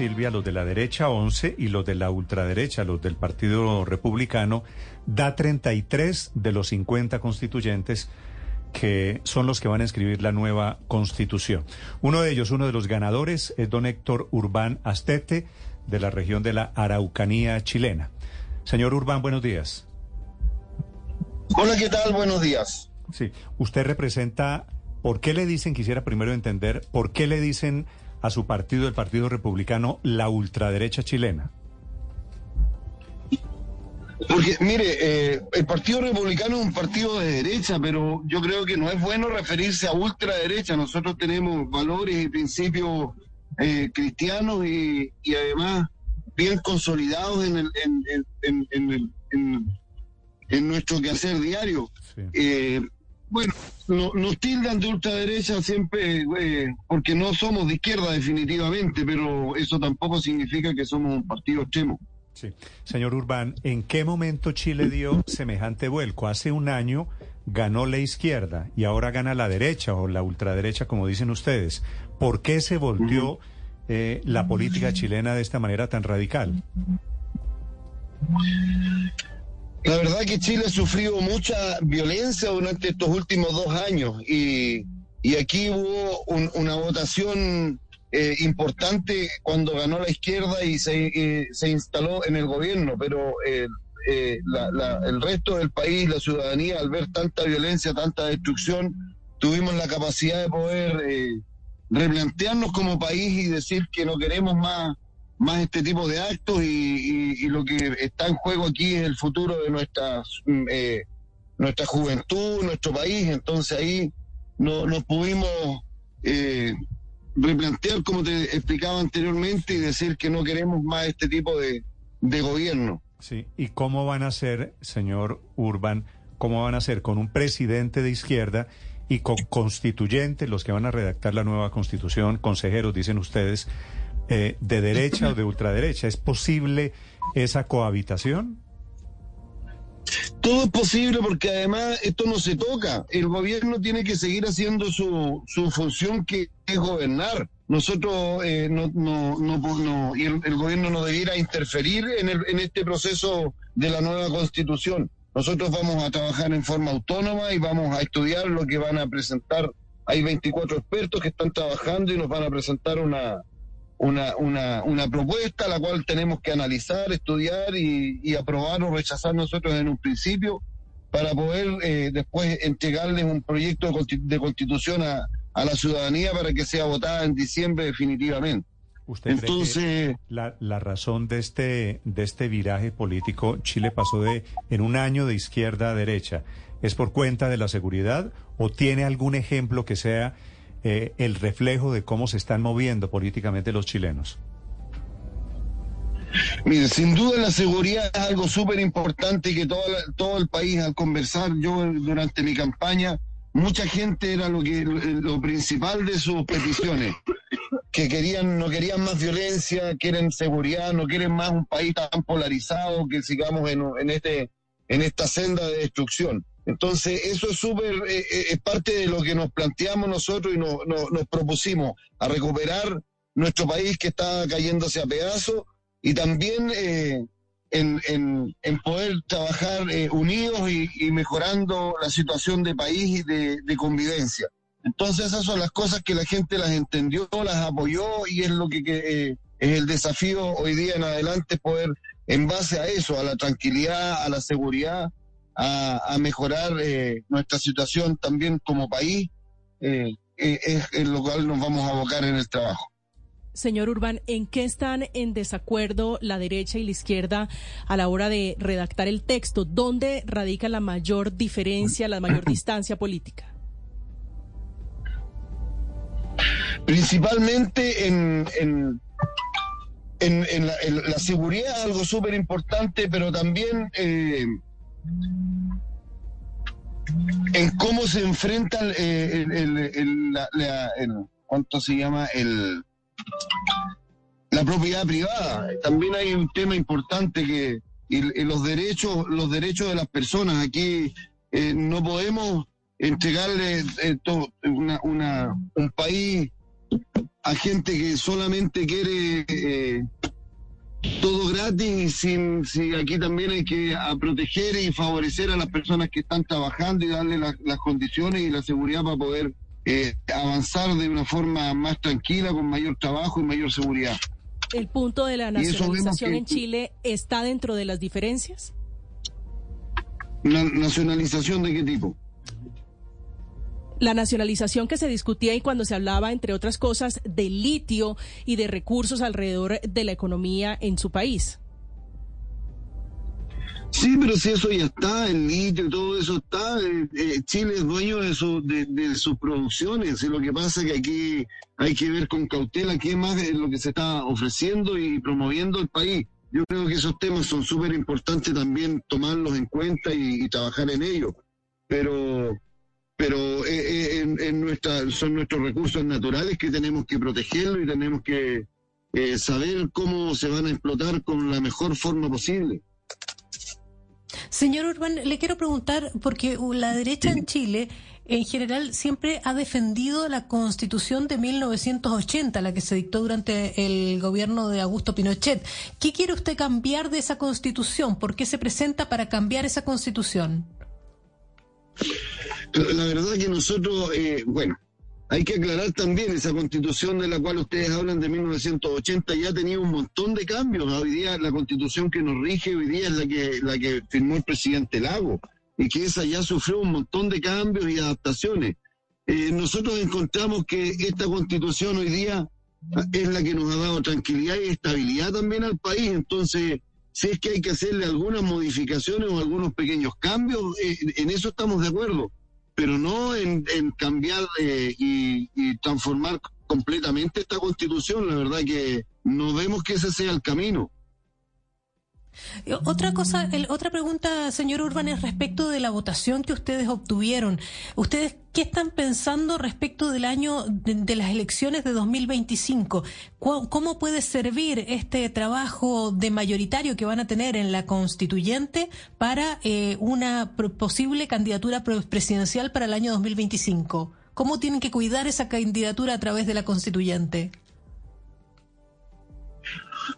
Silvia, los de la derecha 11 y los de la ultraderecha, los del Partido Republicano, da 33 de los 50 constituyentes que son los que van a escribir la nueva constitución. Uno de ellos, uno de los ganadores, es don Héctor Urbán Astete, de la región de la Araucanía chilena. Señor Urbán, buenos días. Hola, ¿qué tal? Buenos días. Sí, usted representa, ¿por qué le dicen, quisiera primero entender, por qué le dicen a su partido, el Partido Republicano, la ultraderecha chilena? Porque, mire, eh, el Partido Republicano es un partido de derecha, pero yo creo que no es bueno referirse a ultraderecha. Nosotros tenemos valores y principios eh, cristianos y, además bien consolidados en, el, en, en, en, nuestro quehacer diario. Eh, bueno, no, nos tildan de ultraderecha siempre porque no somos de izquierda definitivamente, pero eso tampoco significa que somos un partido extremo. Sí. Señor Urbán, ¿en qué momento Chile dio semejante vuelco? Hace un año ganó la izquierda y ahora gana la derecha o la ultraderecha, como dicen ustedes. ¿Por qué se volvió eh, la política chilena de esta manera tan radical? La verdad que Chile ha sufrido mucha violencia durante estos últimos dos años y, aquí hubo una votación eh, importante cuando ganó la izquierda y se, eh, se instaló en el gobierno, pero eh, el resto del país, la ciudadanía, al ver tanta violencia, tanta destrucción, tuvimos la capacidad de poder replantearnos como país y decir que no queremos más, más este tipo de actos y, lo que está en juego aquí es el futuro de nuestra, nuestra juventud, nuestro país. Entonces ahí no, nos pudimos replantear, como te explicaba anteriormente, y decir que no queremos más este tipo de, gobierno. Sí, ¿y cómo van a ser, señor Urban, cómo van a ser con un presidente de izquierda y con constituyentes, los que van a redactar la nueva constitución, consejeros, dicen ustedes, eh, de derecha o de ultraderecha? ¿Es posible esa cohabitación? Todo es posible porque además esto no se toca. El gobierno tiene que seguir haciendo su, su función que es gobernar. Nosotros eh, no, no, no, y el, gobierno no debiera interferir en, el, en este proceso de la nueva constitución. Nosotros vamos a trabajar en forma autónoma y vamos a estudiar lo que van a presentar. Hay 24 expertos que están trabajando y nos van a presentar una, una, una, una propuesta la cual tenemos que analizar, estudiar y, aprobar o rechazar nosotros en un principio para poder eh, después entregarles un proyecto de constitución a, a, la ciudadanía para que sea votada en diciembre definitivamente. ¿Usted Entonces, la, la razón de este, de este viraje político, Chile pasó de en un año de izquierda a derecha, es por cuenta de la seguridad o tiene algún ejemplo que sea eh, el reflejo de cómo se están moviendo políticamente los chilenos? Mire, sin duda la seguridad es algo súper importante que todo, todo el país al conversar, yo durante mi campaña, mucha gente era lo que lo principal de sus peticiones, que querían no querían más violencia, quieren seguridad, no quieren más un país tan polarizado que sigamos en, en este en esta senda de destrucción. Entonces, eso es súper, eh, eh, es parte de lo que nos planteamos nosotros y nos propusimos, a recuperar nuestro país que está cayéndose a pedazos y también eh, en, poder trabajar unidos y, mejorando la situación de país y de, convivencia. Entonces, esas son las cosas que la gente las entendió, las apoyó y es lo que, es el desafío hoy día en adelante poder, en base a eso, a la tranquilidad, a la seguridad, a, mejorar eh, nuestra situación también como país, eh, eh, es en lo cual nos vamos a abocar en el trabajo. Señor Urbán, ¿en qué están en desacuerdo la derecha y la izquierda a la hora de redactar el texto? ¿Dónde radica la mayor diferencia, la mayor distancia política? Principalmente en, en, en, la, seguridad, algo súper importante, pero también en cómo se enfrenta el, ¿cuánto se llama? El, la propiedad privada. También hay un tema importante que los derechos, los derechos de las personas. Aquí eh, no podemos entregarle eh, una, un país a gente que solamente quiere eh, todo gratis, sin, si aquí también hay que proteger y favorecer a las personas que están trabajando y darle las condiciones y la seguridad para poder eh, avanzar de una forma más tranquila, con mayor trabajo y mayor seguridad. ¿El punto de la nacionalización en Chile está dentro de las diferencias? ¿Nacionalización de qué tipo? La nacionalización que se discutía y cuando se hablaba, entre otras cosas, de litio y de recursos alrededor de la economía en su país. Sí, pero si eso ya está, el litio y todo eso está, eh, eh, Chile es dueño de, su, de, sus producciones, y lo que pasa es que aquí hay que ver con cautela qué más es lo que se está ofreciendo y promoviendo el país. Yo creo que esos temas son súper importantes también tomarlos en cuenta y, trabajar en ellos, pero pero eh, en, nuestra, son nuestros recursos naturales que tenemos que protegerlos y tenemos que saber cómo se van a explotar con la mejor forma posible. Señor Urban, le quiero preguntar, porque la derecha en Chile en general siempre ha defendido la constitución de 1980, la que se dictó durante el gobierno de Augusto Pinochet. ¿Qué quiere usted cambiar de esa constitución? ¿Por qué se presenta para cambiar esa constitución? La verdad que nosotros, eh, bueno, hay que aclarar también, esa constitución de la cual ustedes hablan de 1980 ya tenía un montón de cambios. Hoy día la constitución que nos rige hoy día es la que, la que firmó el presidente Lago y que esa ya sufrió un montón de cambios y adaptaciones. Eh, nosotros encontramos que esta constitución hoy día es la que nos ha dado tranquilidad y estabilidad también al país. Entonces, si es que hay que hacerle algunas modificaciones o algunos pequeños cambios, eh, en eso estamos de acuerdo pero no en, cambiar eh, y, transformar completamente esta constitución. La verdad que no vemos que ese sea el camino. Otra cosa, otra pregunta, señor Urban, es respecto de la votación que ustedes obtuvieron. ¿Ustedes qué están pensando respecto del año de, las elecciones de 2025? ¿Cómo puede servir este trabajo de mayoritario que van a tener en la constituyente para eh, una posible candidatura presidencial para el año 2025? ¿Cómo tienen que cuidar esa candidatura a través de la constituyente?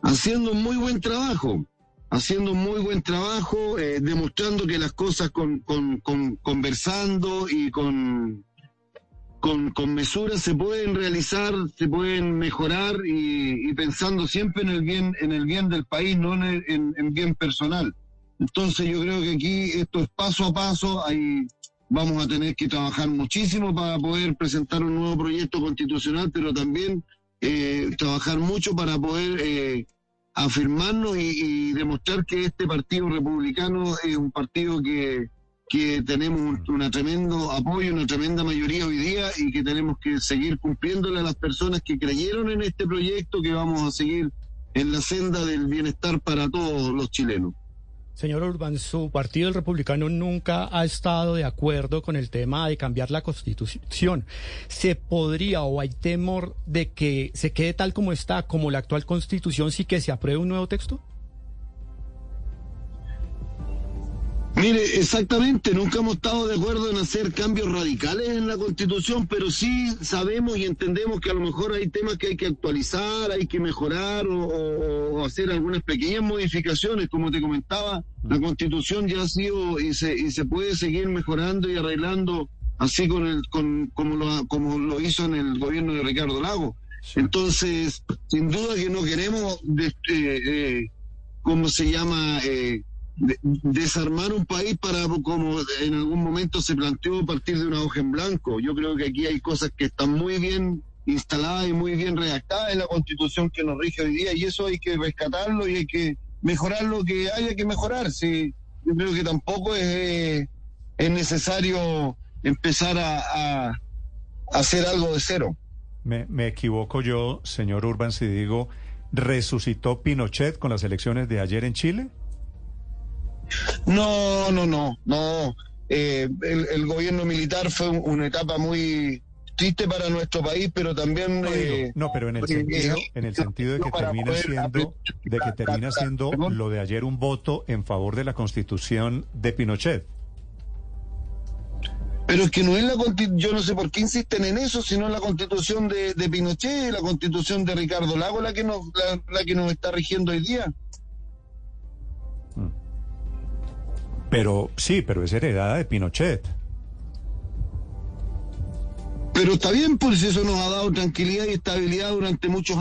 Haciendo un muy buen trabajo haciendo muy buen trabajo, eh, demostrando que las cosas con, con, conversando y con, con, mesura se pueden realizar, se pueden mejorar y, pensando siempre en el bien, en el bien del país, no en el en, bien personal. Entonces yo creo que aquí esto es paso a paso, ahí vamos a tener que trabajar muchísimo para poder presentar un nuevo proyecto constitucional, pero también eh, trabajar mucho para poder eh, afirmarnos y, demostrar que este partido republicano es un partido que, que tenemos un, tremendo apoyo, una tremenda mayoría hoy día y que tenemos que seguir cumpliéndole a las personas que creyeron en este proyecto, que vamos a seguir en la senda del bienestar para todos los chilenos. Señor Urban, su partido, el republicano, nunca ha estado de acuerdo con el tema de cambiar la constitución. ¿Se podría o hay temor de que se quede tal como está, como la actual constitución, si que se apruebe un nuevo texto? Mire, exactamente, nunca hemos estado de acuerdo en hacer cambios radicales en la Constitución, pero sí sabemos y entendemos que a lo mejor hay temas que hay que actualizar, hay que mejorar o, hacer algunas pequeñas modificaciones. Como te comentaba, la Constitución ya ha sido y se, y se puede seguir mejorando y arreglando así con el, con, como, lo, como lo hizo en el gobierno de Ricardo Lago. Entonces, sin duda que no queremos, eh, eh, ¿cómo se llama? Eh, desarmar un país para, como en algún momento se planteó, partir de una hoja en blanco. Yo creo que aquí hay cosas que están muy bien instaladas y muy bien redactadas en la constitución que nos rige hoy día y eso hay que rescatarlo y hay que mejorar lo que haya que mejorar. Sí, yo creo que tampoco es, es necesario empezar a, a, hacer algo de cero. Me, me equivoco yo, señor Urban, si digo, ¿resucitó Pinochet con las elecciones de ayer en Chile? No, no, no, no. Eh, el, gobierno militar fue una etapa muy triste para nuestro país, pero también... No, eh, pero en el, sentido, en el sentido de que termina siendo, de que termina siendo lo de ayer un voto en favor de la constitución de Pinochet. Pero es que no es la constitución, yo no sé por qué insisten en eso, sino la constitución de, de Pinochet, la constitución de Ricardo Lago, la que nos, la, la que nos está rigiendo hoy día. Pero sí, pero es heredada de Pinochet. Pero está bien, pues eso nos ha dado tranquilidad y estabilidad durante muchos años.